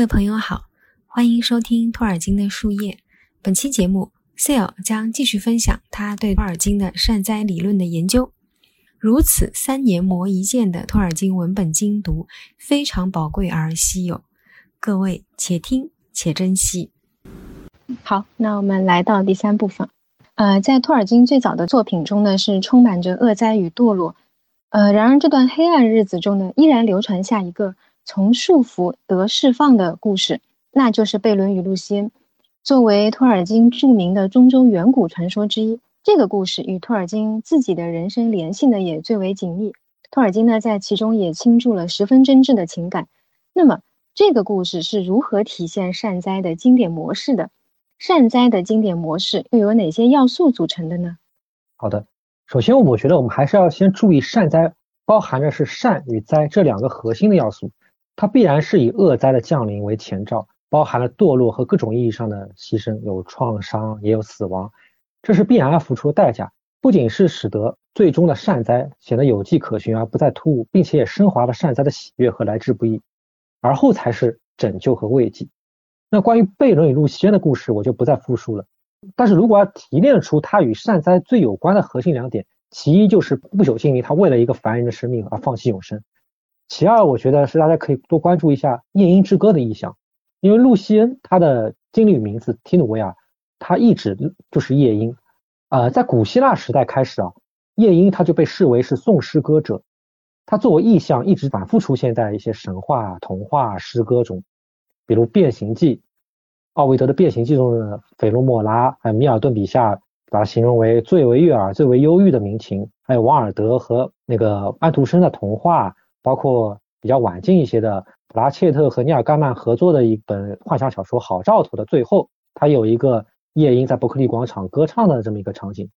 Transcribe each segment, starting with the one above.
各位朋友好，欢迎收听托尔金的树叶。本期节目，Sale 将继续分享他对托尔金的善哉理论的研究。如此三年磨一剑的托尔金文本精读，非常宝贵而稀有。各位且听且珍惜。好，那我们来到第三部分。呃，在托尔金最早的作品中呢，是充满着恶灾与堕落。呃，然而这段黑暗日子中呢，依然流传下一个。从束缚得释放的故事，那就是贝伦与露西恩。作为托尔金著名的中州远古传说之一，这个故事与托尔金自己的人生联系呢也最为紧密。托尔金呢在其中也倾注了十分真挚的情感。那么，这个故事是如何体现善哉的经典模式的？善哉的经典模式又有哪些要素组成的呢？好的，首先我觉得我们还是要先注意善哉包含着是善与灾这两个核心的要素。它必然是以恶灾的降临为前兆，包含了堕落和各种意义上的牺牲，有创伤，也有死亡，这是必然要付出的代价。不仅是使得最终的善哉显得有迹可循而不再突兀，并且也升华了善哉的喜悦和来之不易，而后才是拯救和慰藉。那关于贝伦与露西恩的故事，我就不再复述了。但是如果要提炼出它与善哉最有关的核心两点，其一就是不朽精灵，他为了一个凡人的生命而放弃永生。其二，我觉得是大家可以多关注一下《夜莺之歌》的意象，因为露西恩她的经历名字提努维亚，它一直就是夜莺。呃，在古希腊时代开始啊，夜莺它就被视为是颂诗歌者，它作为意象一直反复出现在一些神话、童话、诗歌中，比如《变形记》，奥维德的《变形记》中的斐罗莫拉，还有米尔顿笔下把它形容为最为悦耳、最为忧郁的民情，还有王尔德和那个安徒生的童话。包括比较晚近一些的普拉切特和尼尔·盖曼合作的一本幻想小说《好兆头》的最后，它有一个夜莺在伯克利广场歌唱的这么一个场景。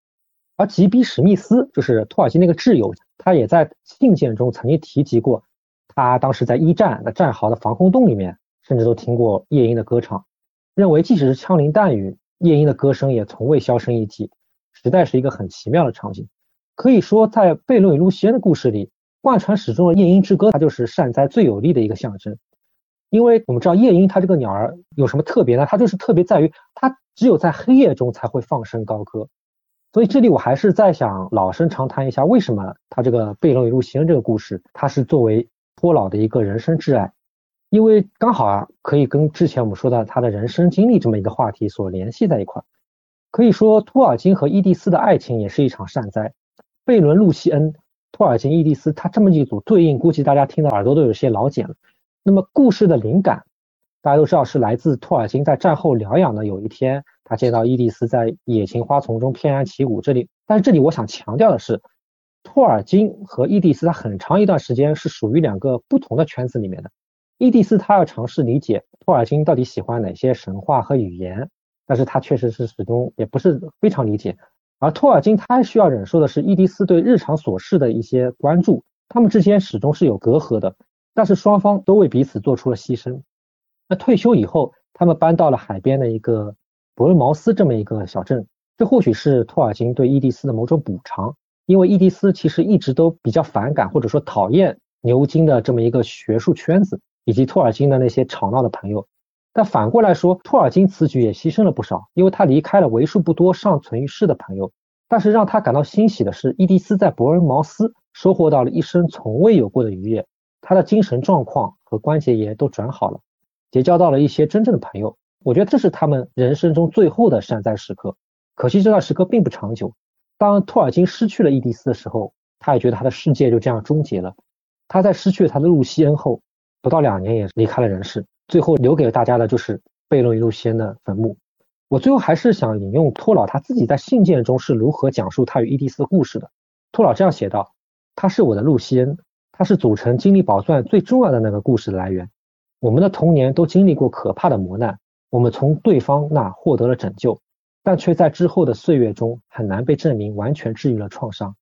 而吉比·史密斯就是托尔金那个挚友，他也在信件中曾经提及过，他当时在一战的战壕的防空洞里面，甚至都听过夜莺的歌唱，认为即使是枪林弹雨，夜莺的歌声也从未销声匿迹，实在是一个很奇妙的场景。可以说，在贝伦与露西恩的故事里。贯穿始终的夜莺之歌，它就是善哉最有力的一个象征。因为我们知道夜莺它这个鸟儿有什么特别呢？它就是特别在于它只有在黑夜中才会放声高歌。所以这里我还是在想老生常谈一下，为什么它这个贝伦与露西恩这个故事，它是作为托老的一个人生挚爱？因为刚好啊，可以跟之前我们说的他的人生经历这么一个话题所联系在一块。可以说托尔金和伊蒂丝的爱情也是一场善哉。贝伦露西恩。托尔金、伊迪丝，他这么一组对应，估计大家听到耳朵都有些老茧了。那么故事的灵感，大家都知道是来自托尔金在战后疗养的有一天，他见到伊迪丝在野芹花丛中翩然起舞。这里，但是这里我想强调的是，托尔金和伊迪丝他很长一段时间是属于两个不同的圈子里面的。伊迪丝他要尝试理解托尔金到底喜欢哪些神话和语言，但是他确实是始终也不是非常理解。而托尔金他需要忍受的是伊迪丝对日常琐事的一些关注，他们之间始终是有隔阂的，但是双方都为彼此做出了牺牲。那退休以后，他们搬到了海边的一个伯恩茅斯这么一个小镇，这或许是托尔金对伊迪丝的某种补偿，因为伊迪丝其实一直都比较反感或者说讨厌牛津的这么一个学术圈子，以及托尔金的那些吵闹的朋友。但反过来说，托尔金此举也牺牲了不少，因为他离开了为数不多尚存于世的朋友。但是让他感到欣喜的是，伊迪丝在伯恩茅斯收获到了一生从未有过的愉悦，他的精神状况和关节炎都转好了，结交到了一些真正的朋友。我觉得这是他们人生中最后的善哉时刻。可惜这段时刻并不长久。当托尔金失去了伊迪丝的时候，他也觉得他的世界就这样终结了。他在失去了他的露西恩后，不到两年也离开了人世。最后留给大家的就是贝伦与露西恩的坟墓。我最后还是想引用托老他自己在信件中是如何讲述他与伊迪丝故事的。托老这样写道：“他是我的露西恩，他是组成经历宝钻最重要的那个故事的来源。我们的童年都经历过可怕的磨难，我们从对方那获得了拯救，但却在之后的岁月中很难被证明完全治愈了创伤。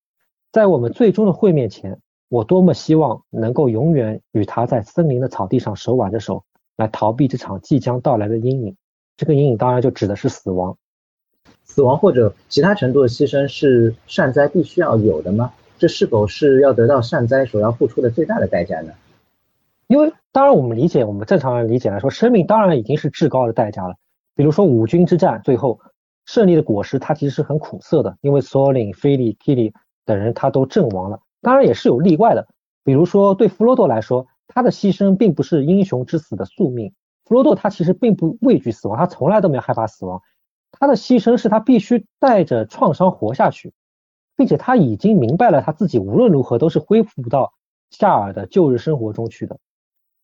在我们最终的会面前，我多么希望能够永远与他在森林的草地上手挽着手。”来逃避这场即将到来的阴影，这个阴影当然就指的是死亡。死亡或者其他程度的牺牲是善哉必须要有的吗？这是否是要得到善哉所要付出的最大的代价呢？因为当然我们理解，我们正常人理解来说，生命当然已经是至高的代价了。比如说五军之战，最后胜利的果实它其实是很苦涩的，因为索林、菲利、k i l i 等人他都阵亡了。当然也是有例外的，比如说对弗罗多来说，他的牺牲并不是英雄之死的宿命。弗罗多他其实并不畏惧死亡，他从来都没有害怕死亡。他的牺牲是他必须带着创伤活下去，并且他已经明白了他自己无论如何都是恢复不到夏尔的旧日生活中去的。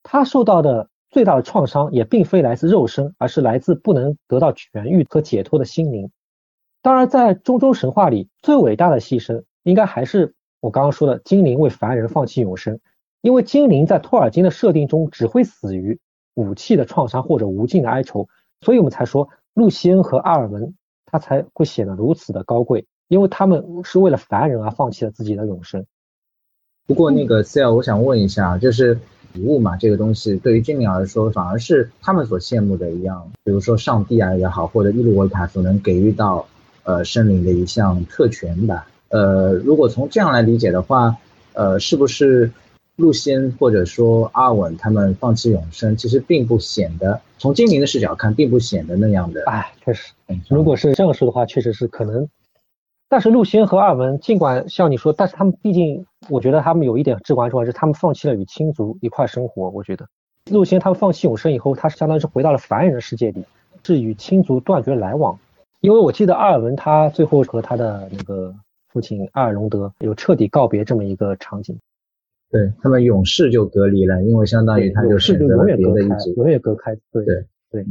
他受到的最大的创伤也并非来自肉身，而是来自不能得到痊愈和解脱的心灵。当然，在中州神话里，最伟大的牺牲应该还是我刚刚说的精灵为凡人放弃永生，因为精灵在托尔金的设定中只会死于武器的创伤或者无尽的哀愁，所以我们才说露西恩和阿尔文他才会显得如此的高贵，因为他们是为了凡人而放弃了自己的永生。不过那个 C L，我想问一下，就是。礼物嘛，这个东西对于精灵来说，反而是他们所羡慕的一样。比如说上帝啊也好，或者伊鲁维塔所能给予到呃生灵的一项特权吧。呃，如果从这样来理解的话，呃，是不是露仙或者说阿稳他们放弃永生，其实并不显得从精灵的视角看，并不显得那样的。哎，确实，如果是这样说的话，确实是可能。但是陆仙和二文，尽管像你说，但是他们毕竟，我觉得他们有一点至关重要，就是他们放弃了与亲族一块生活。我觉得陆仙他们放弃永生以后，他是相当于是回到了凡人的世界里，是与亲族断绝来往。因为我记得阿尔文他最后和他的那个父亲阿尔隆德有彻底告别这么一个场景。对他们勇士就隔离了，因为相当于他就选择了别的一族，永远隔开。对对对，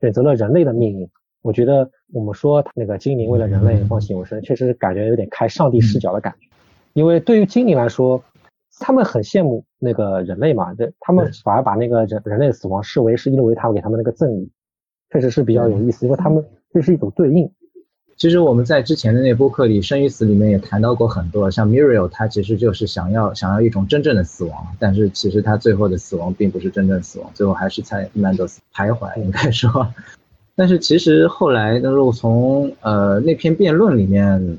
选择了人类的命运。我觉得我们说那个精灵为了人类放弃永生，确实感觉有点开上帝视角的感觉。因为对于精灵来说，他们很羡慕那个人类嘛，对，他们反而把那个人人类的死亡视为是因为他们给他们那个赠礼，确实是比较有意思，因为他们这是一种对应。其实我们在之前的那播客里《生与死》里面也谈到过很多，像 Muriel，他其实就是想要想要一种真正的死亡，但是其实他最后的死亡并不是真正死亡，最后还是在曼多斯徘徊，应该说。但是其实后来，那如果从呃那篇辩论里面，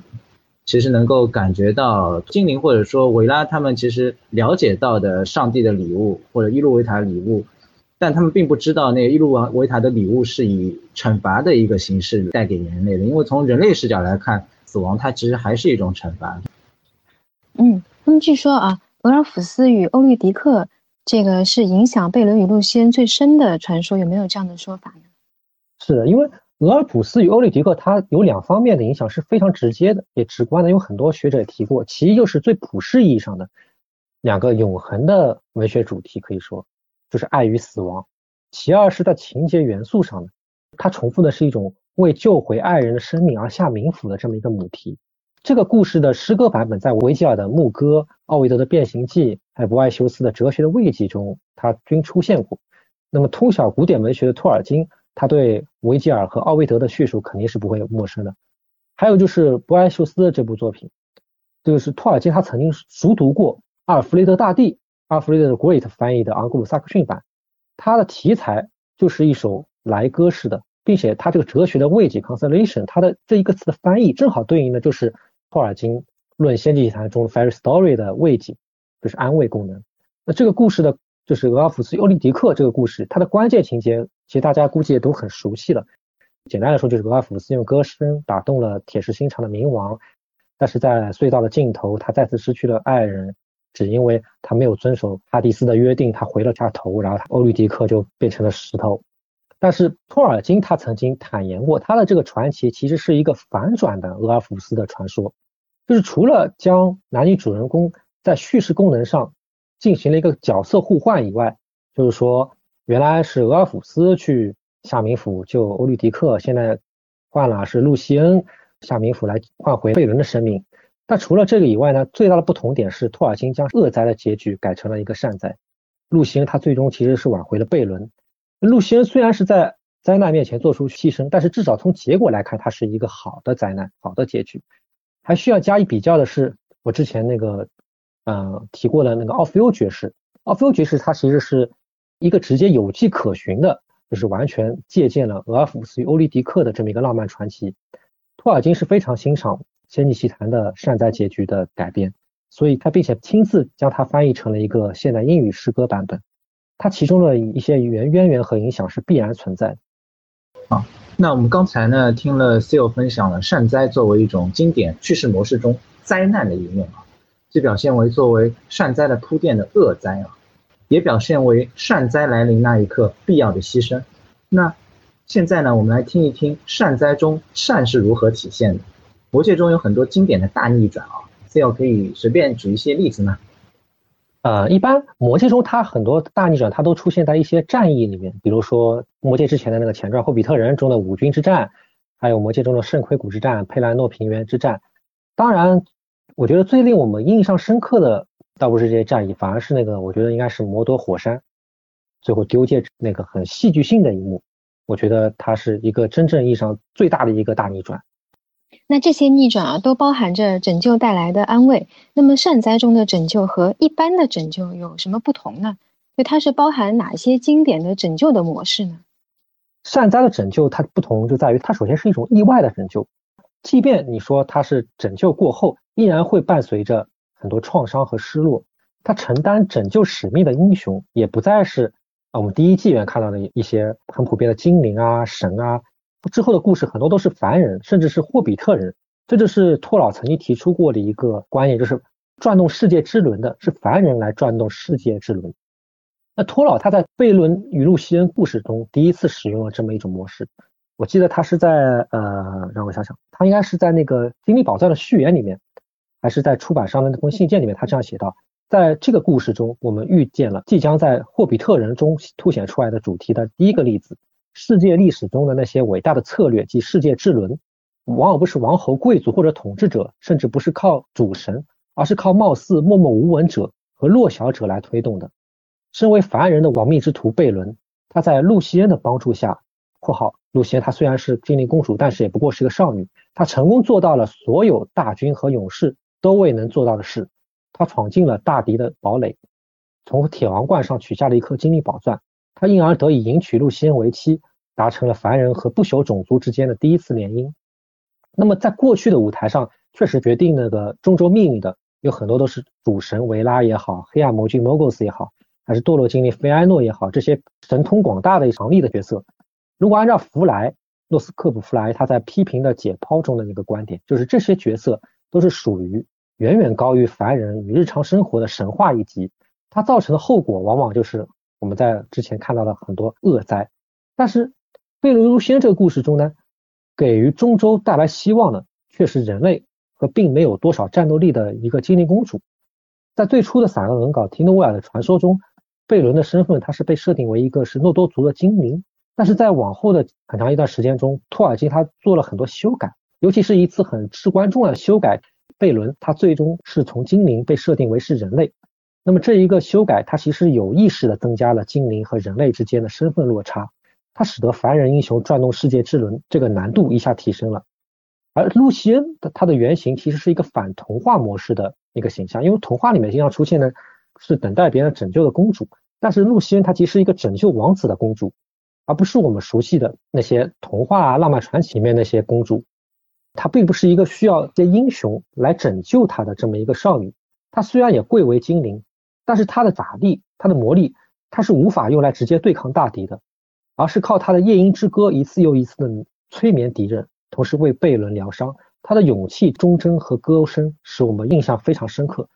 其实能够感觉到精灵或者说维拉他们其实了解到的上帝的礼物或者伊路维塔礼物，但他们并不知道那个伊路维塔的礼物是以惩罚的一个形式带给人类的，因为从人类视角来看，死亡它其实还是一种惩罚。嗯，那么据说啊，俄尔甫斯与欧律狄克这个是影响贝伦与露西恩最深的传说，有没有这样的说法呢？是的，因为俄尔普斯与欧律狄克，它有两方面的影响是非常直接的，也直观的。有很多学者也提过，其一就是最普世意义上的两个永恒的文学主题，可以说就是爱与死亡；其二是在情节元素上的，它重复的是一种为救回爱人的生命而下冥府的这么一个母题。这个故事的诗歌版本在维吉尔的牧歌、奥维德的变形记，还有博爱修斯的哲学的慰藉中，它均出现过。那么通晓古典文学的托尔金。他对维吉尔和奥维德的叙述肯定是不会陌生的。还有就是博爱修斯的这部作品，就是托尔金他曾经熟读过阿尔弗雷德大帝阿弗雷德 Great 翻译的昂格鲁萨克逊版，它的题材就是一首来歌式的，并且它这个哲学的慰藉 consolation，它的这一个词的翻译正好对应的就是托尔金论仙境奇谈中的 fairy story 的慰藉，就是安慰功能。那这个故事的。就是俄尔甫斯·欧利狄克这个故事，它的关键情节其实大家估计也都很熟悉了。简单来说，就是俄尔甫斯用歌声打动了铁石心肠的冥王，但是在隧道的尽头，他再次失去了爱人，只因为他没有遵守哈迪斯的约定，他回了下头，然后欧律狄克就变成了石头。但是托尔金他曾经坦言过，他的这个传奇其实是一个反转的俄尔甫斯的传说，就是除了将男女主人公在叙事功能上。进行了一个角色互换以外，就是说，原来是俄尔甫斯去夏冥府救欧律狄克，现在换了是露西恩夏冥府来换回贝伦的生命。那除了这个以外呢，最大的不同点是托尔金将恶灾的结局改成了一个善灾。露西恩他最终其实是挽回了贝伦。露西恩虽然是在灾难面前做出牺牲，但是至少从结果来看，它是一个好的灾难，好的结局。还需要加以比较的是，我之前那个。嗯，提过的那个奥菲欧爵士，奥菲欧爵士他其实是一个直接有迹可循的，就是完全借鉴了俄尔甫斯与欧利狄克的这么一个浪漫传奇。托尔金是非常欣赏《仙境奇谭》的善哉结局的改编，所以他并且亲自将它翻译成了一个现代英语诗歌版本。它其中的一些渊渊源和影响是必然存在的。啊，那我们刚才呢听了 Seal 分享了善哉作为一种经典叙事模式中灾难的一面啊，既表现为作为善哉的铺垫的恶灾啊，也表现为善哉来临那一刻必要的牺牲。那现在呢，我们来听一听善哉中善是如何体现的。魔戒中有很多经典的大逆转啊，Seal 可以随便举一些例子吗？呃，一般魔戒中它很多大逆转，它都出现在一些战役里面，比如说魔戒之前的那个前传《霍比特人》中的五军之战，还有魔戒中的圣盔谷之战、佩兰诺平原之战。当然，我觉得最令我们印象深刻的倒不是这些战役，反而是那个我觉得应该是摩多火山最后丢戒指那个很戏剧性的一幕。我觉得它是一个真正意义上最大的一个大逆转。那这些逆转啊，都包含着拯救带来的安慰。那么善哉中的拯救和一般的拯救有什么不同呢？就它是包含哪些经典的拯救的模式呢？善哉的拯救它不同就在于，它首先是一种意外的拯救，即便你说它是拯救过后，依然会伴随着很多创伤和失落。他承担拯救使命的英雄，也不再是。啊，我们第一纪元看到的一些很普遍的精灵啊、神啊，之后的故事很多都是凡人，甚至是霍比特人。这就是托老曾经提出过的一个观念，就是转动世界之轮的是凡人来转动世界之轮。那托老他在贝伦与露西恩故事中第一次使用了这么一种模式。我记得他是在呃，让我想想，他应该是在那个《精灵宝藏》的序言里面，还是在出版商的那封信件里面，他这样写道。在这个故事中，我们遇见了即将在《霍比特人》中凸显出来的主题的第一个例子：世界历史中的那些伟大的策略及世界之轮，往往不是王侯贵族或者统治者，甚至不是靠主神，而是靠貌似默默无闻者和弱小者来推动的。身为凡人的亡命之徒贝伦，他在露西恩的帮助下（括号露西恩她虽然是精灵公主，但是也不过是个少女），她成功做到了所有大军和勇士都未能做到的事。他闯进了大敌的堡垒，从铁王冠上取下了一颗精灵宝钻，他因而得以迎娶露西恩为妻，达成了凡人和不朽种族之间的第一次联姻。那么，在过去的舞台上，确实决定那个中州命运的有很多都是主神维拉也好，黑暗魔君 Mogos 也好，还是堕落精灵菲埃诺也好，这些神通广大的强力的角色。如果按照弗莱诺斯克普弗莱他在批评的解剖中的那个观点，就是这些角色都是属于。远远高于凡人与日常生活的神话一级，它造成的后果往往就是我们在之前看到的很多恶灾。但是贝伦如仙这个故事中呢，给予中州带来希望的却是人类和并没有多少战斗力的一个精灵公主。在最初的散文文稿《提诺威尔的传说》中，贝伦的身份他是被设定为一个是诺多族的精灵，但是在往后的很长一段时间中，托尔金他做了很多修改，尤其是一次很至关重要的修改。贝伦他最终是从精灵被设定为是人类，那么这一个修改，它其实有意识的增加了精灵和人类之间的身份落差，它使得凡人英雄转动世界之轮这个难度一下提升了。而露西恩的它的原型其实是一个反童话模式的一个形象，因为童话里面经常出现的是等待别人拯救的公主，但是露西恩她其实是一个拯救王子的公主，而不是我们熟悉的那些童话啊浪漫传奇里面那些公主。她并不是一个需要些英雄来拯救她的这么一个少女。她虽然也贵为精灵，但是他的法力、他的魔力，他是无法用来直接对抗大敌的，而是靠他的夜莺之歌一次又一次的催眠敌人，同时为贝伦疗伤。他的勇气、忠贞和歌声使我们印象非常深刻。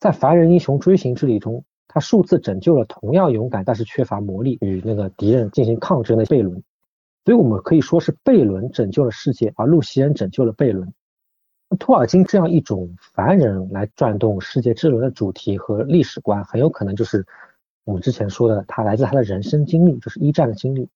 在凡人英雄追寻之旅中，他数次拯救了同样勇敢但是缺乏魔力与那个敌人进行抗争的贝伦。所以我们可以说是贝伦拯救了世界，而露西恩拯救了贝伦。托尔金这样一种凡人来转动世界之轮的主题和历史观，很有可能就是我们之前说的，他来自他的人生经历，就是一战的经历。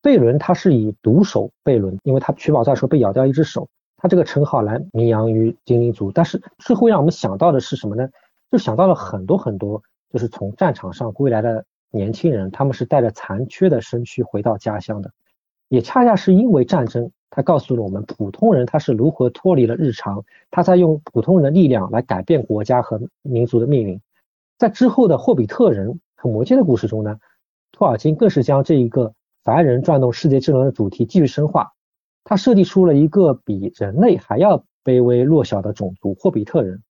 贝伦他是以毒手贝伦，因为他取宝藏时候被咬掉一只手，他这个称号来名扬于精灵族。但是最后让我们想到的是什么呢？就想到了很多很多，就是从战场上归来的年轻人，他们是带着残缺的身躯回到家乡的。也恰恰是因为战争，他告诉了我们普通人他是如何脱离了日常，他在用普通人的力量来改变国家和民族的命运。在之后的霍比特人和魔戒的故事中呢，托尔金更是将这一个凡人转动世界之轮的主题继续深化。他设计出了一个比人类还要卑微弱小的种族——霍比特人。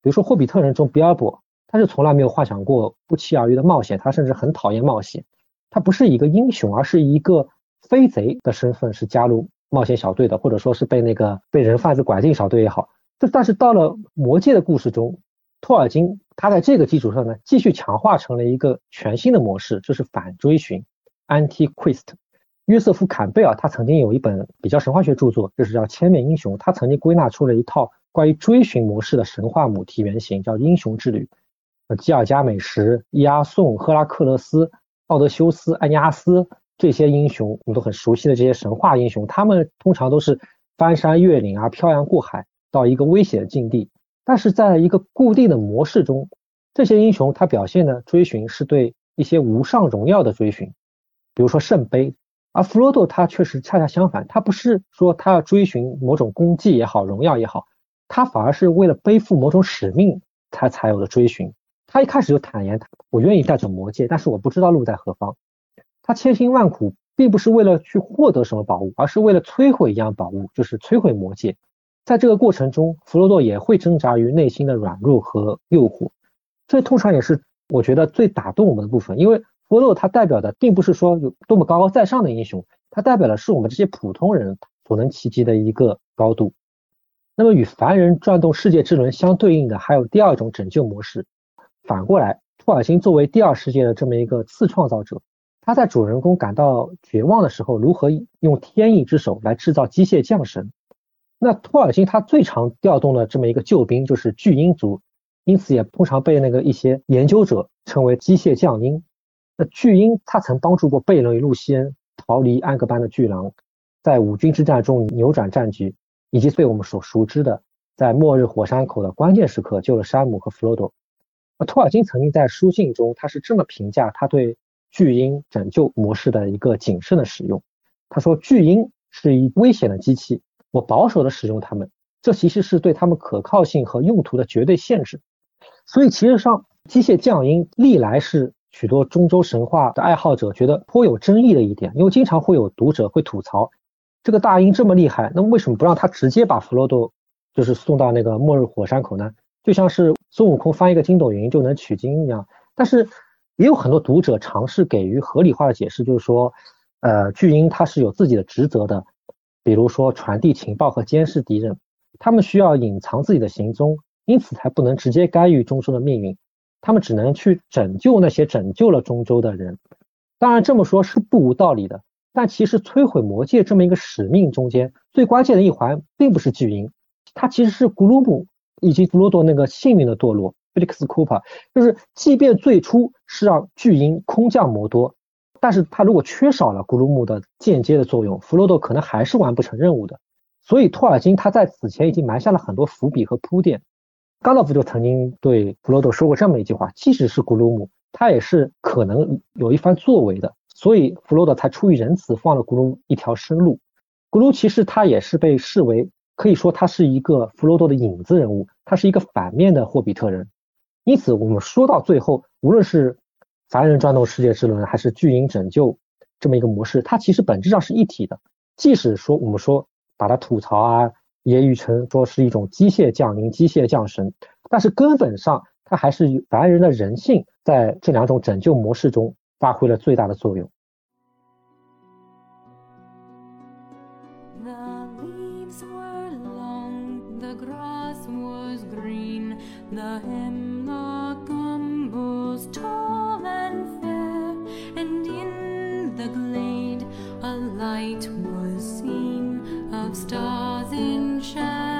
比如说，霍比特人中比尔博，他是从来没有幻想过不期而遇的冒险，他甚至很讨厌冒险。他不是一个英雄，而是一个飞贼的身份，是加入冒险小队的，或者说是被那个被人贩子拐进小队也好。就但是到了魔戒的故事中，托尔金他在这个基础上呢，继续强化成了一个全新的模式，就是反追寻 （Anti-Quest）。约瑟夫·坎贝尔他曾经有一本比较神话学著作，就是叫《千面英雄》，他曾经归纳出了一套关于追寻模式的神话母题原型，叫英雄之旅。呃，基尔加美什、伊阿宋、赫拉克勒斯、奥德修斯、埃尼阿斯这些英雄，我们都很熟悉的这些神话英雄，他们通常都是翻山越岭啊，漂洋过海到一个危险的境地。但是在一个固定的模式中，这些英雄他表现的追寻是对一些无上荣耀的追寻，比如说圣杯。而弗罗多他确实恰恰相反，他不是说他要追寻某种功绩也好，荣耀也好，他反而是为了背负某种使命，他才有的追寻。他一开始就坦言，我愿意带走魔戒，但是我不知道路在何方。他千辛万苦，并不是为了去获得什么宝物，而是为了摧毁一样宝物，就是摧毁魔戒。在这个过程中，弗罗多也会挣扎于内心的软弱和诱惑，这通常也是我觉得最打动我们的部分，因为。弗洛他代表的并不是说有多么高高在上的英雄，他代表的是我们这些普通人所能企及的一个高度。那么与凡人转动世界之轮相对应的，还有第二种拯救模式。反过来，托尔金作为第二世界的这么一个次创造者，他在主人公感到绝望的时候，如何用天意之手来制造机械降神？那托尔金他最常调动的这么一个救兵就是巨婴族，因此也通常被那个一些研究者称为机械降鹰。那巨婴他曾帮助过贝伦与露西恩逃离安格班的巨狼，在五军之战中扭转战局，以及被我们所熟知的在末日火山口的关键时刻救了山姆和弗罗多。那托尔金曾经在书信中，他是这么评价他对巨婴拯救模式的一个谨慎的使用。他说：“巨婴是一危险的机器，我保守的使用它们，这其实是对他们可靠性和用途的绝对限制。所以，其实上机械降音历来是。”许多中州神话的爱好者觉得颇有争议的一点，因为经常会有读者会吐槽，这个大鹰这么厉害，那为什么不让他直接把弗罗多就是送到那个末日火山口呢？就像是孙悟空翻一个筋斗云就能取经一样。但是也有很多读者尝试给予合理化的解释，就是说，呃，巨鹰它是有自己的职责的，比如说传递情报和监视敌人，他们需要隐藏自己的行踪，因此才不能直接干预中州的命运。他们只能去拯救那些拯救了中州的人，当然这么说是不无道理的。但其实摧毁魔戒这么一个使命中间最关键的一环，并不是巨婴，它其实是古鲁姆以及弗罗多那个幸运的堕落。Felix Cooper 就是，即便最初是让巨婴空降摩多，但是他如果缺少了古鲁姆的间接的作用，弗罗多可能还是完不成任务的。所以托尔金他在此前已经埋下了很多伏笔和铺垫。甘道夫就曾经对弗罗多说过这么一句话：“即使是古鲁姆，他也是可能有一番作为的。”所以弗罗多才出于仁慈，放了古鲁姆一条生路。古鲁其实他也是被视为，可以说他是一个弗罗多的影子人物，他是一个反面的霍比特人。因此，我们说到最后，无论是凡人转动世界之轮，还是巨婴拯救这么一个模式，它其实本质上是一体的。即使说我们说把它吐槽啊。也语成说是一种机械降临、机械降神，但是根本上它还是凡人的人性在这两种拯救模式中发挥了最大的作用。the grass was green, the hemlock umbles tall and fair, and in the glade a light was seen of stars in shadow.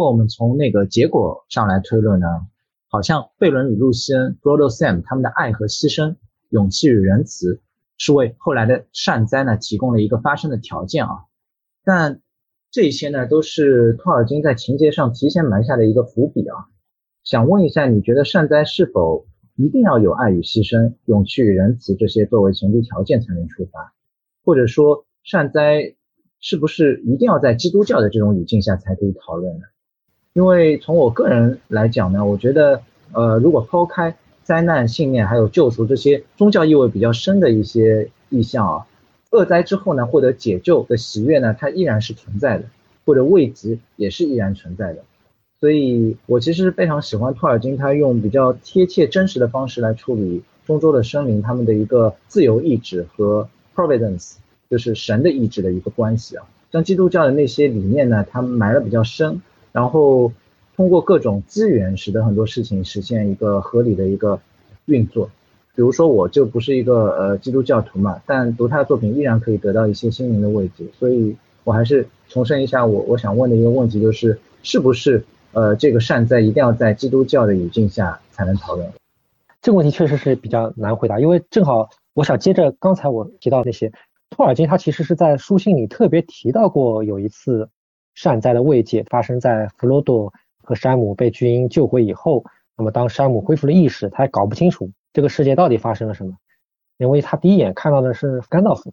果我们从那个结果上来推论呢，好像贝伦与露西恩 （Frodo Sam） 他们的爱和牺牲、勇气与仁慈，是为后来的善哉呢提供了一个发生的条件啊。但这些呢，都是托尔金在情节上提前埋下的一个伏笔啊。想问一下，你觉得善哉是否一定要有爱与牺牲、勇气与仁慈这些作为前提条件才能出发？或者说，善哉是不是一定要在基督教的这种语境下才可以讨论呢？因为从我个人来讲呢，我觉得，呃，如果抛开灾难、信念还有救赎这些宗教意味比较深的一些意象啊。恶灾之后呢，获得解救的喜悦呢，它依然是存在的，或者慰藉也是依然存在的。所以我其实非常喜欢托尔金，他用比较贴切真实的方式来处理中州的生灵他们的一个自由意志和 providence，就是神的意志的一个关系啊。像基督教的那些理念呢，他们埋的比较深，然后通过各种资源，使得很多事情实现一个合理的一个运作。比如说，我就不是一个呃基督教徒嘛，但读他的作品依然可以得到一些心灵的慰藉，所以我还是重申一下我我想问的一个问题，就是是不是呃这个善哉一定要在基督教的语境下才能讨论？这个问题确实是比较难回答，因为正好我想接着刚才我提到那些，托尔金他其实是在书信里特别提到过有一次善哉的慰藉发生在弗罗多和山姆被巨婴救回以后，那么当山姆恢复了意识，他还搞不清楚。这个世界到底发生了什么？因为他第一眼看到的是甘道夫。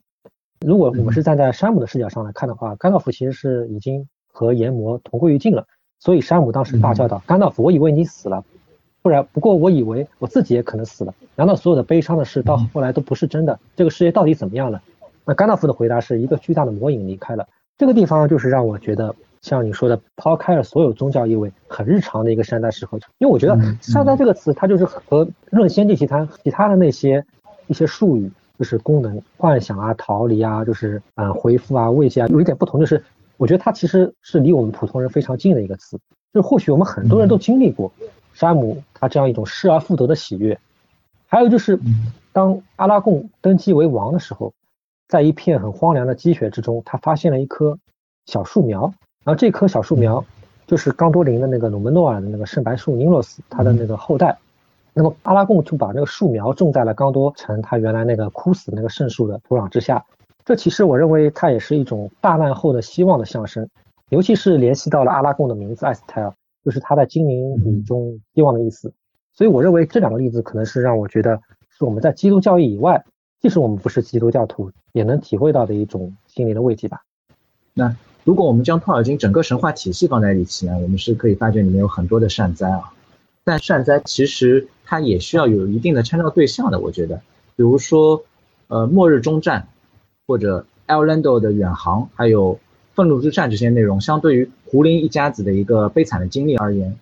如果我们是站在山姆的视角上来看的话，甘道夫其实是已经和炎魔同归于尽了。所以山姆当时大叫道：“甘道夫，我以为你死了，不然不过我以为我自己也可能死了。难道所有的悲伤的事到后来都不是真的？这个世界到底怎么样了？”那甘道夫的回答是一个巨大的魔影离开了。这个地方就是让我觉得。像你说的，抛开了所有宗教意味，很日常的一个善哉适合。因为我觉得“善待”这个词，它就是和《论仙境其他》其他的那些一些术语，就是功能、幻想啊、逃离啊，就是嗯回复啊、慰藉啊，有一点不同，就是我觉得它其实是离我们普通人非常近的一个词。就或许我们很多人都经历过山姆他这样一种失而复得的喜悦。还有就是，当阿拉贡登基为王的时候，在一片很荒凉的积雪之中，他发现了一棵小树苗。然后这棵小树苗就是冈多林的那个努门诺尔的那个圣白树尼洛斯他的那个后代。那么阿拉贡就把那个树苗种在了冈多城他原来那个枯死那个圣树的土壤之下。这其实我认为它也是一种大难后的希望的象征，尤其是联系到了阿拉贡的名字艾斯泰尔，就是他在精灵语中希望的意思。所以我认为这两个例子可能是让我觉得是我们在基督教义以外，即使我们不是基督教徒，也能体会到的一种心灵的慰藉吧。那。如果我们将托尔金整个神话体系放在一起呢，我们是可以发觉里面有很多的善哉啊。但善哉其实它也需要有一定的参照对象的，我觉得，比如说，呃，末日终战，或者 El Lando 的远航，还有愤怒之战这些内容，相对于胡林一家子的一个悲惨的经历而言，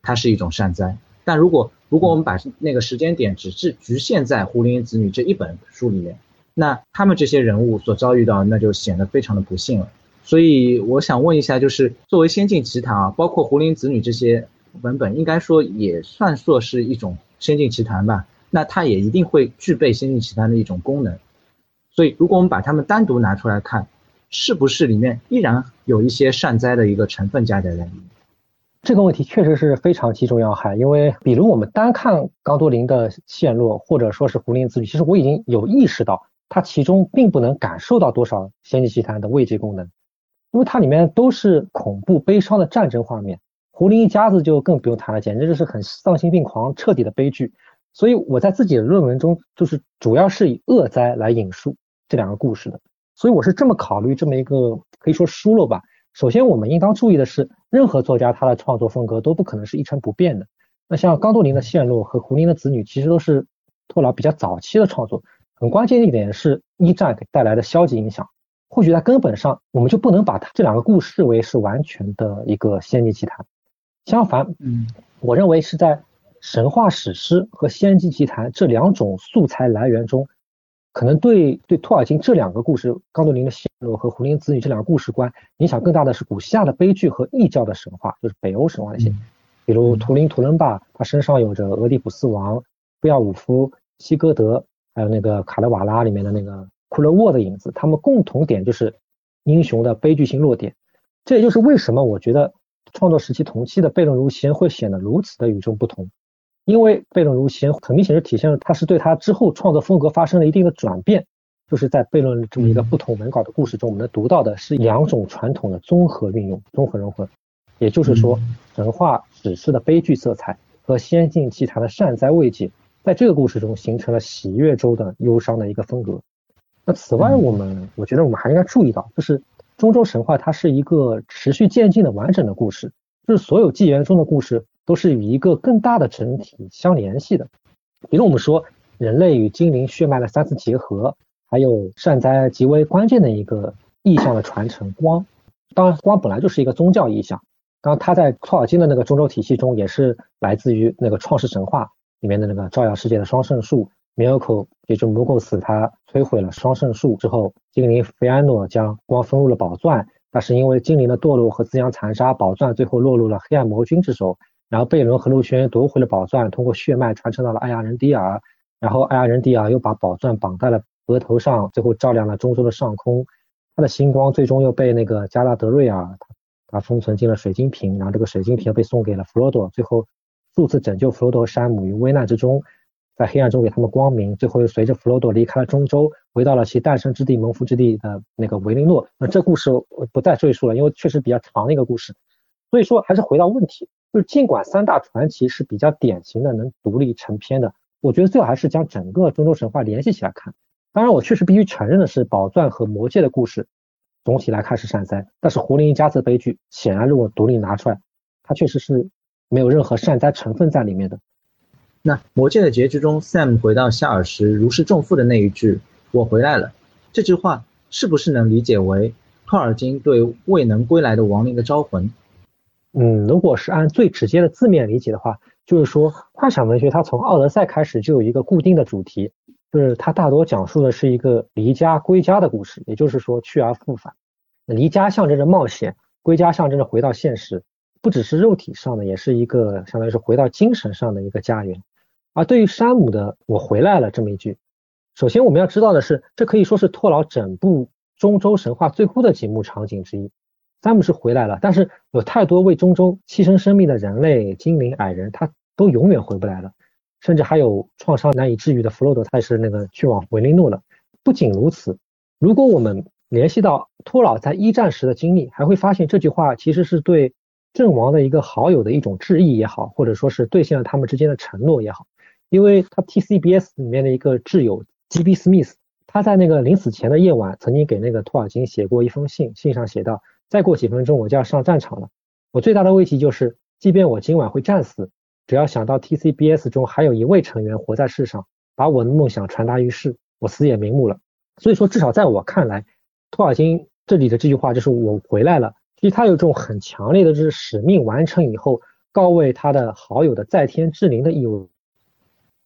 它是一种善哉。但如果如果我们把那个时间点只是局限在胡林子女这一本书里面，那他们这些人物所遭遇到，那就显得非常的不幸了。所以我想问一下，就是作为《仙境奇谭》啊，包括《胡林子女》这些文本，应该说也算作是一种《仙境奇谭》吧？那它也一定会具备《仙境奇谭》的一种功能。所以，如果我们把它们单独拿出来看，是不是里面依然有一些善哉的一个成分加在里面？这个问题确实是非常击中要害，因为比如我们单看冈多林的陷落，或者说是《胡林子女》，其实我已经有意识到，它其中并不能感受到多少《仙境奇谭》的慰藉功能。因为它里面都是恐怖悲伤的战争画面，胡林一家子就更不用谈了，简直就是很丧心病狂、彻底的悲剧。所以我在自己的论文中，就是主要是以恶灾来引述这两个故事的。所以我是这么考虑这么一个可以说疏漏吧。首先，我们应当注意的是，任何作家他的创作风格都不可能是一成不变的。那像冈多林的线路和胡林的子女，其实都是托老比较早期的创作。很关键一点是一战给带来的消极影响。或许在根本上，我们就不能把它这两个故事视为是完全的一个仙境奇谈。相反，嗯，我认为是在神话史诗和仙境奇谈这两种素材来源中，可能对对托尔金这两个故事——冈多林的陷落和胡林子女这两个故事观影响更大的是古希腊的悲剧和异教的神话，就是北欧神话那些，比如图林图伦巴，他身上有着俄狄浦斯王、贝奥武夫、西哥德，还有那个卡勒瓦拉里面的那个。库勒沃的影子，他们共同点就是英雄的悲剧性弱点。这也就是为什么我觉得创作时期同期的贝伦如仙会显得如此的与众不同。因为悖论如仙很明显是体现了他是对他之后创作风格发生了一定的转变。就是在悖论这么一个不同文稿的故事中，我们能读到的是两种传统的综合运用、综合融合。也就是说，神话史诗的悲剧色彩和仙境奇谈的善哉慰藉，在这个故事中形成了喜悦周的忧伤的一个风格。那此外，我们我觉得我们还应该注意到，就是中州神话它是一个持续渐进的完整的故事，就是所有纪元中的故事都是与一个更大的整体相联系的。比如我们说人类与精灵血脉的三次结合，还有善哉极为关键的一个意象的传承光。当然，光本来就是一个宗教意象。当然，它在托尔金的那个中州体系中，也是来自于那个创世神话里面的那个照耀世界的双圣树。米尔口，也就穆构斯，他摧毁了双圣树之后，精灵菲安诺将光封入了宝钻。但是因为精灵的堕落和自相残杀，宝钻最后落入了黑暗魔君之手。然后贝伦和陆轩夺回了宝钻，通过血脉传承到了艾亚人迪尔。然后艾亚人迪尔又把宝钻绑在了额头上，最后照亮了中州的上空。他的星光最终又被那个加拉德瑞尔。他封存进了水晶瓶，然后这个水晶瓶被送给了弗罗多，最后数次拯救弗罗多和山姆于危难之中，在黑暗中给他们光明，最后又随着弗罗多离开了中州，回到了其诞生之地蒙福之地的那个维林诺。那这故事我不再赘述了，因为确实比较长的一个故事。所以说还是回到问题，就尽管三大传奇是比较典型的能独立成篇的，我觉得最好还是将整个中州神话联系起来看。当然，我确实必须承认的是，宝钻和魔戒的故事。总体来看是善哉，但是胡林一家子悲剧显然如果独立拿出来，它确实是没有任何善哉成分在里面的。那魔戒的结局中，Sam 回到夏尔时如释重负的那一句“我回来了”，这句话是不是能理解为托尔金对未能归来的亡灵的招魂？嗯，如果是按最直接的字面理解的话，就是说幻想文学它从奥德赛开始就有一个固定的主题。就是它大多讲述的是一个离家归家的故事，也就是说去而复返。离家象征着冒险，归家象征着回到现实，不只是肉体上的，也是一个相当于是回到精神上的一个家园。而对于山姆的“我回来了”这么一句，首先我们要知道的是，这可以说是托老整部中州神话最后的几幕场景之一。詹姆是回来了，但是有太多为中州牺牲生命的人类、精灵、矮人，他都永远回不来了。甚至还有创伤难以治愈的弗洛多，他也是那个去往维林诺了。不仅如此，如果我们联系到托老在一战时的经历，还会发现这句话其实是对阵亡的一个好友的一种致意也好，或者说是兑现了他们之间的承诺也好。因为他 TCBS 里面的一个挚友 GB Smith，他在那个临死前的夜晚，曾经给那个托尔金写过一封信，信上写道：“再过几分钟我就要上战场了，我最大的问题就是，即便我今晚会战死。”只要想到 TCBS 中还有一位成员活在世上，把我的梦想传达于世，我死也瞑目了。所以说，至少在我看来，托尔金这里的这句话就是我回来了。其实他有这种很强烈的，就是使命完成以后告慰他的好友的在天之灵的义务。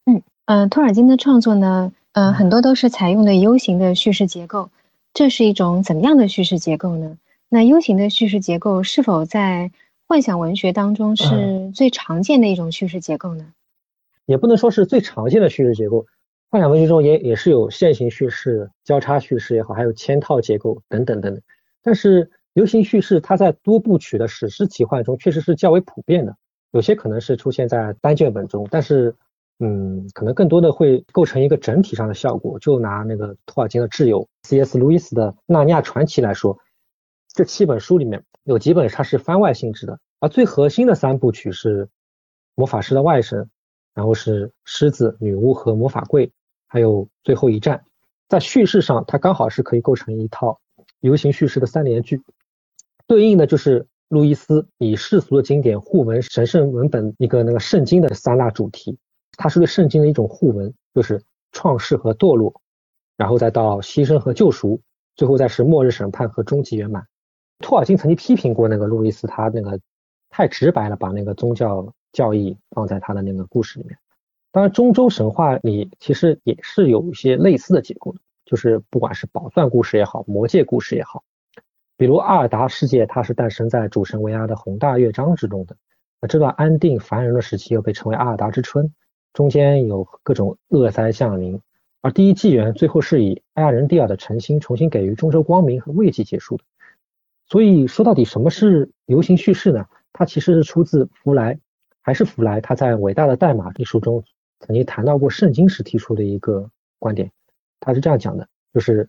嗯嗯，托尔金的创作呢，呃，很多都是采用的 U 型的叙事结构。这是一种怎么样的叙事结构呢？那 U 型的叙事结构是否在？幻想文学当中是最常见的一种叙事结构呢，也不能说是最常见的叙事结构。幻想文学中也也是有线性叙事、交叉叙事也好，还有嵌套结构等等等等。但是流行叙事它在多部曲的史诗奇幻中确实是较为普遍的，有些可能是出现在单卷本中，但是嗯，可能更多的会构成一个整体上的效果。就拿那个托尔金的挚友 C.S. 路易斯的《纳尼亚传奇》来说，这七本书里面。有几本它是番外性质的，而最核心的三部曲是魔法师的外甥，然后是狮子、女巫和魔法柜，还有最后一战。在叙事上，它刚好是可以构成一套游行叙事的三连剧，对应的就是路易斯以世俗的经典互文神圣文本一个那个圣经的三大主题，它是对圣经的一种互文，就是创世和堕落，然后再到牺牲和救赎，最后再是末日审判和终极圆满。托尔金曾经批评过那个路易斯，他那个太直白了，把那个宗教教义放在他的那个故事里面。当然，中州神话里其实也是有一些类似的结构的，就是不管是宝钻故事也好，魔戒故事也好，比如阿尔达世界，它是诞生在主神维阿的宏大乐章之中的。那这段安定繁荣的时期又被称为阿尔达之春，中间有各种恶灾降临，而第一纪元最后是以艾亚人蒂尔的诚心重新给予中州光明和慰藉结束的。所以说到底，什么是流行叙事呢？它其实是出自弗莱，还是弗莱他在《伟大的代码》一书中曾经谈到过圣经时提出的一个观点。他是这样讲的：就是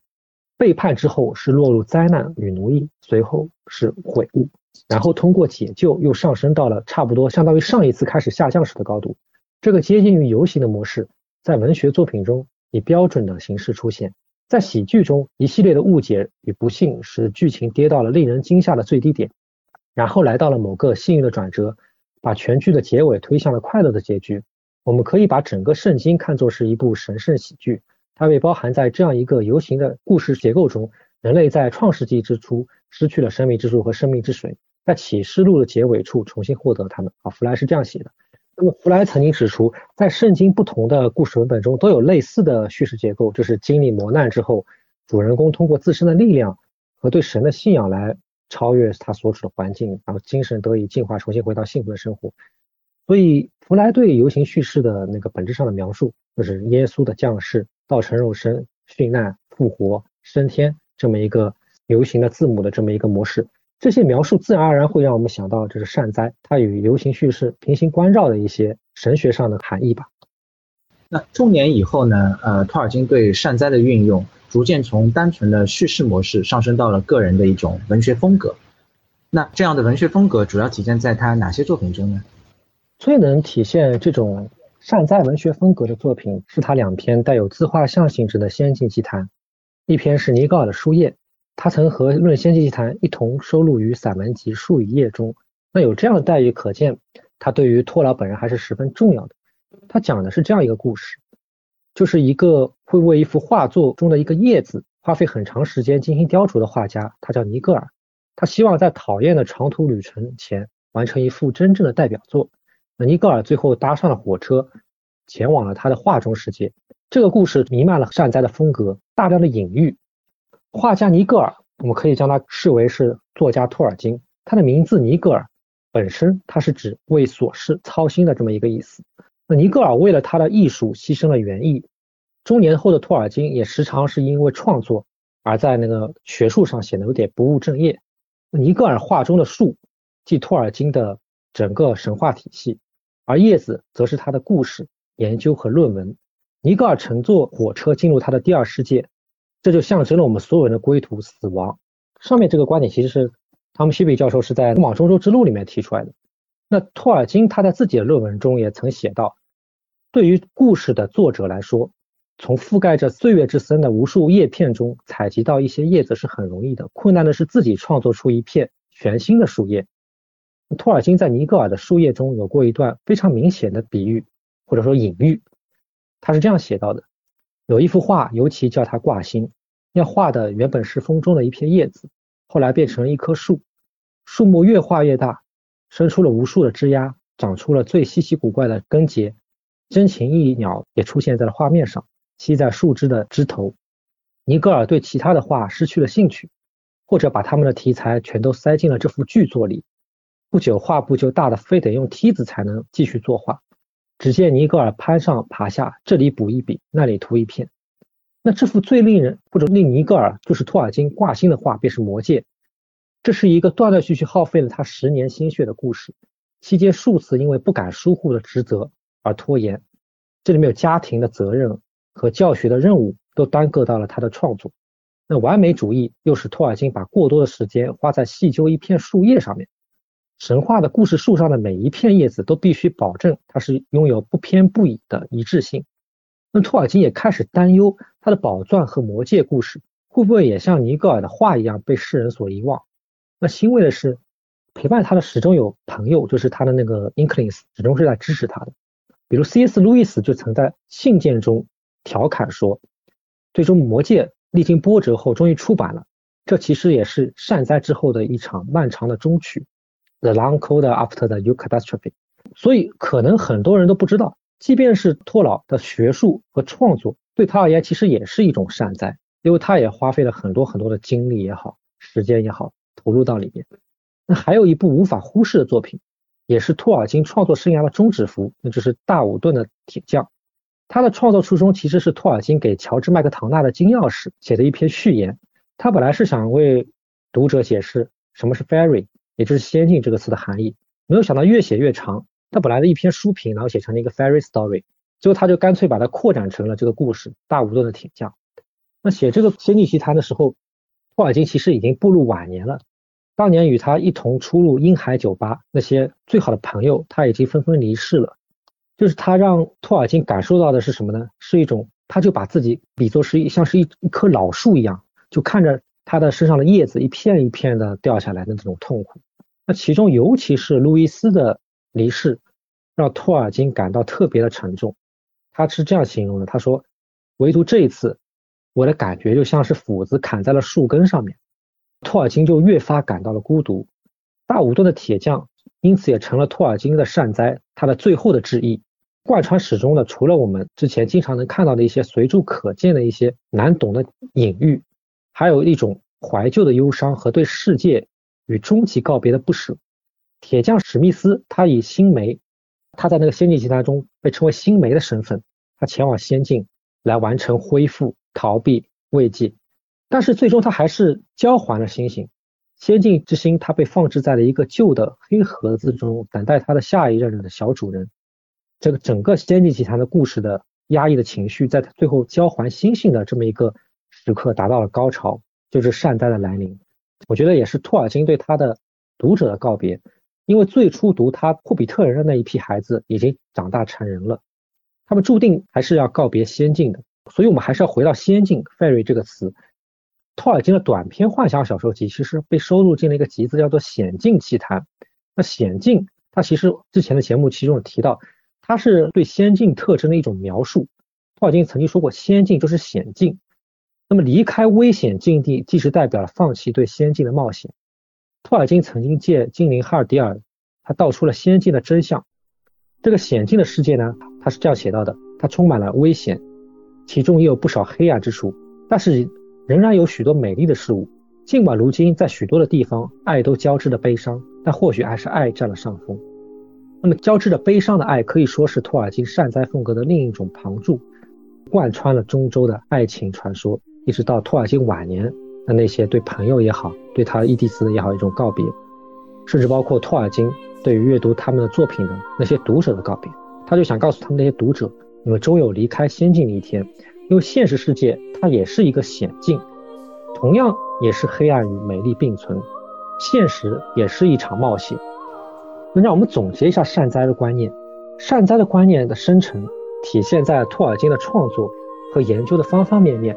背叛之后是落入灾难与奴役，随后是悔悟，然后通过解救又上升到了差不多相当于上一次开始下降时的高度。这个接近于游行的模式，在文学作品中以标准的形式出现。在喜剧中，一系列的误解与不幸使剧情跌到了令人惊吓的最低点，然后来到了某个幸运的转折，把全剧的结尾推向了快乐的结局。我们可以把整个圣经看作是一部神圣喜剧，它被包含在这样一个游行的故事结构中。人类在创世纪之初失去了生命之树和生命之水，在启示录的结尾处重新获得它们。啊，弗莱是这样写的。那么弗莱曾经指出，在圣经不同的故事文本中都有类似的叙事结构，就是经历磨难之后，主人公通过自身的力量和对神的信仰来超越他所处的环境，然后精神得以净化，重新回到幸福的生活。所以弗莱对游行叙事的那个本质上的描述，就是耶稣的降世、道成肉身、殉难、复活、升天这么一个游行的字母的这么一个模式。这些描述自然而然会让我们想到，这是善哉，它与流行叙事平行关照的一些神学上的含义吧。那中年以后呢？呃，托尔金对善哉的运用，逐渐从单纯的叙事模式上升到了个人的一种文学风格。那这样的文学风格主要体现在他哪些作品中呢？最能体现这种善哉文学风格的作品，是他两篇带有自画像性质的仙境奇谈，一篇是尼高尔的书页。他曾和《论仙境奇谈》一同收录于散文集《数语页》中。那有这样的待遇，可见他对于托老本人还是十分重要的。他讲的是这样一个故事，就是一个会为一幅画作中的一个叶子花费很长时间进行雕琢的画家，他叫尼格尔。他希望在讨厌的长途旅程前完成一幅真正的代表作。那尼格尔最后搭上了火车，前往了他的画中世界。这个故事弥漫了善哉的风格，大量的隐喻。画家尼格尔，我们可以将他视为是作家托尔金。他的名字尼格尔本身，他是指为琐事操心的这么一个意思。那尼格尔为了他的艺术牺牲了原意。中年后的托尔金也时常是因为创作而在那个学术上显得有点不务正业。尼格尔画中的树，即托尔金的整个神话体系，而叶子则是他的故事、研究和论文。尼格尔乘坐火车进入他的第二世界。这就象征了我们所有人的归途死亡。上面这个观点其实是汤姆希比教授是在《通往中州之路》里面提出来的。那托尔金他在自己的论文中也曾写到，对于故事的作者来说，从覆盖着岁月之森的无数叶片中采集到一些叶子是很容易的，困难的是自己创作出一片全新的树叶。托尔金在尼格尔的树叶中有过一段非常明显的比喻或者说隐喻，他是这样写到的。有一幅画，尤其叫它挂心。要画的原本是风中的一片叶子，后来变成了一棵树。树木越画越大，生出了无数的枝丫，长出了最稀奇古怪的根节。真情翼鸟也出现在了画面上，栖在树枝的枝头。尼格尔对其他的画失去了兴趣，或者把他们的题材全都塞进了这幅巨作里。不久，画布就大的非得用梯子才能继续作画。只见尼格尔攀上爬下，这里补一笔，那里涂一片。那这幅最令人或者令尼格尔就是托尔金挂心的画，便是《魔戒》。这是一个断断续续耗费了他十年心血的故事，期间数次因为不敢疏忽的职责而拖延。这里面有家庭的责任和教学的任务都耽搁到了他的创作。那完美主义又使托尔金把过多的时间花在细究一片树叶上面。神话的故事树上的每一片叶子都必须保证它是拥有不偏不倚的一致性。那托尔金也开始担忧他的宝钻和魔戒故事会不会也像尼格尔的画一样被世人所遗忘。那欣慰的是，陪伴他的始终有朋友，就是他的那个 Inklings，始终是在支持他的。比如 C.S. 路易斯就曾在信件中调侃说：“最终魔戒历经波折后终于出版了，这其实也是善哉之后的一场漫长的终曲。” The long cold after the catastrophe，所以可能很多人都不知道，即便是托老的学术和创作，对他而言其实也是一种善哉，因为他也花费了很多很多的精力也好，时间也好，投入到里面。那还有一部无法忽视的作品，也是托尔金创作生涯的终止符，那就是《大武顿的铁匠》。他的创作初衷其实是托尔金给乔治麦克唐纳的《金钥匙》写的一篇序言。他本来是想为读者解释什么是 fairy。也就是“仙境”这个词的含义，没有想到越写越长。他本来的一篇书评，然后写成了一个 fairy story，最后他就干脆把它扩展成了这个故事《大武顿的铁匠》。那写这个《仙境奇谭》的时候，托尔金其实已经步入晚年了。当年与他一同出入英海酒吧那些最好的朋友，他已经纷纷离世了。就是他让托尔金感受到的是什么呢？是一种，他就把自己比作是一像是一一棵老树一样，就看着他的身上的叶子一片一片的掉下来的这种痛苦。那其中尤其是路易斯的离世，让托尔金感到特别的沉重。他是这样形容的：他说，唯独这一次，我的感觉就像是斧子砍在了树根上面。托尔金就越发感到了孤独。大武顿的铁匠，因此也成了托尔金的善哉，他的最后的致意。贯穿始终的，除了我们之前经常能看到的一些随处可见的一些难懂的隐喻，还有一种怀旧的忧伤和对世界与终极告别的不舍。铁匠史密斯，他以星梅，他在那个仙境集团中被称为星梅的身份，他前往仙境来完成恢复、逃避、慰藉。但是最终他还是交还了星星，仙境之星，他被放置在了一个旧的黑盒子中，等待他的下一任的小主人。这个整个仙境集团的故事的压抑的情绪，在他最后交还星星的这么一个时刻达到了高潮，就是善哉的来临。我觉得也是托尔金对他的读者的告别，因为最初读他《霍比特人》的那一批孩子已经长大成人了，他们注定还是要告别仙境的。所以，我们还是要回到仙境 “fairy” 这个词。托尔金的短篇幻想小说集其实被收录进了一个集子，叫做《险境奇谈》。那险境，它其实之前的节目其中有提到，它是对仙境特征的一种描述。托尔金曾经说过，仙境就是险境。那么离开危险境地，既是代表了放弃对仙境的冒险。托尔金曾经借精灵哈尔迪尔，他道出了仙境的真相。这个险境的世界呢，他是这样写到的：它充满了危险，其中也有不少黑暗之处，但是。仍然有许多美丽的事物，尽管如今在许多的地方，爱都交织着悲伤，但或许还是爱占了上风。那么交织着悲伤的爱，可以说是托尔金善哉风格的另一种旁注，贯穿了中州的爱情传说，一直到托尔金晚年那那些对朋友也好，对他伊迪丝也好一种告别，甚至包括托尔金对于阅读他们的作品的那些读者的告别，他就想告诉他们那些读者，你们终有离开仙境的一天。因为现实世界它也是一个险境，同样也是黑暗与美丽并存，现实也是一场冒险。那让我们总结一下善哉的观念，善哉的观念的生成体现在托尔金的创作和研究的方方面面，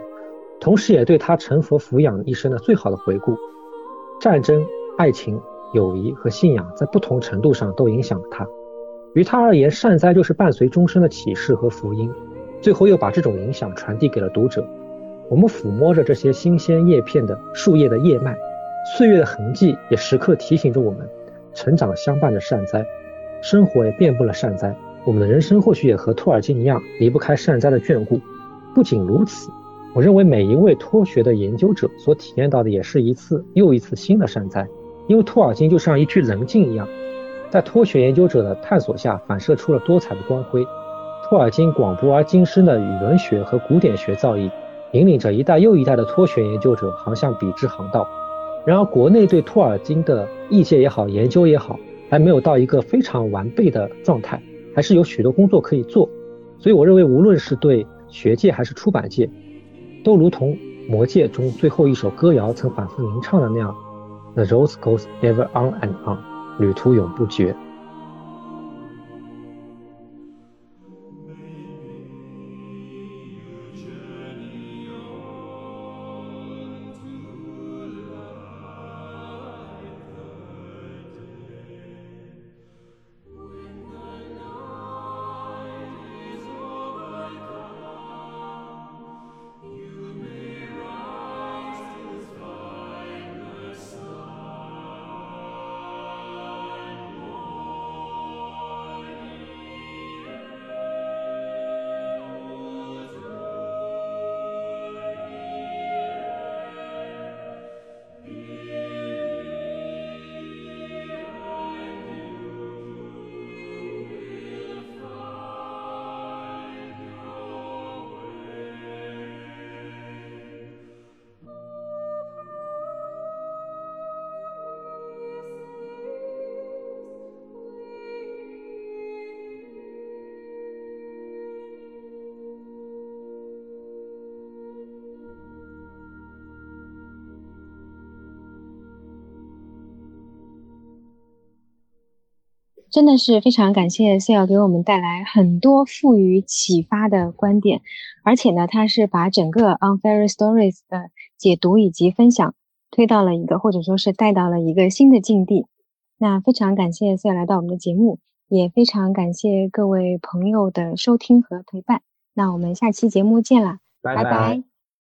同时也对他成佛抚养一生的最好的回顾。战争、爱情、友谊和信仰在不同程度上都影响了他。于他而言，善哉就是伴随终生的启示和福音。最后又把这种影响传递给了读者。我们抚摸着这些新鲜叶片的树叶的叶脉，岁月的痕迹也时刻提醒着我们：成长相伴着善哉，生活也遍布了善哉。我们的人生或许也和托尔金一样，离不开善哉的眷顾。不仅如此，我认为每一位托学的研究者所体验到的也是一次又一次新的善哉，因为托尔金就像一具棱镜一样，在托学研究者的探索下反射出了多彩的光辉。托尔金广博而精深的语文学和古典学造诣，引领着一代又一代的托学研究者航向笔直航道。然而，国内对托尔金的译介也好，研究也好，还没有到一个非常完备的状态，还是有许多工作可以做。所以，我认为无论是对学界还是出版界，都如同《魔戒》中最后一首歌谣曾反复吟唱的那样：“The road goes ever on and on，旅途永不绝。”真的是非常感谢 Sale 给我们带来很多富于启发的观点，而且呢，他是把整个 On Fairy Stories 的解读以及分享推到了一个或者说是带到了一个新的境地。那非常感谢 Sale 来到我们的节目，也非常感谢各位朋友的收听和陪伴。那我们下期节目见啦，拜拜。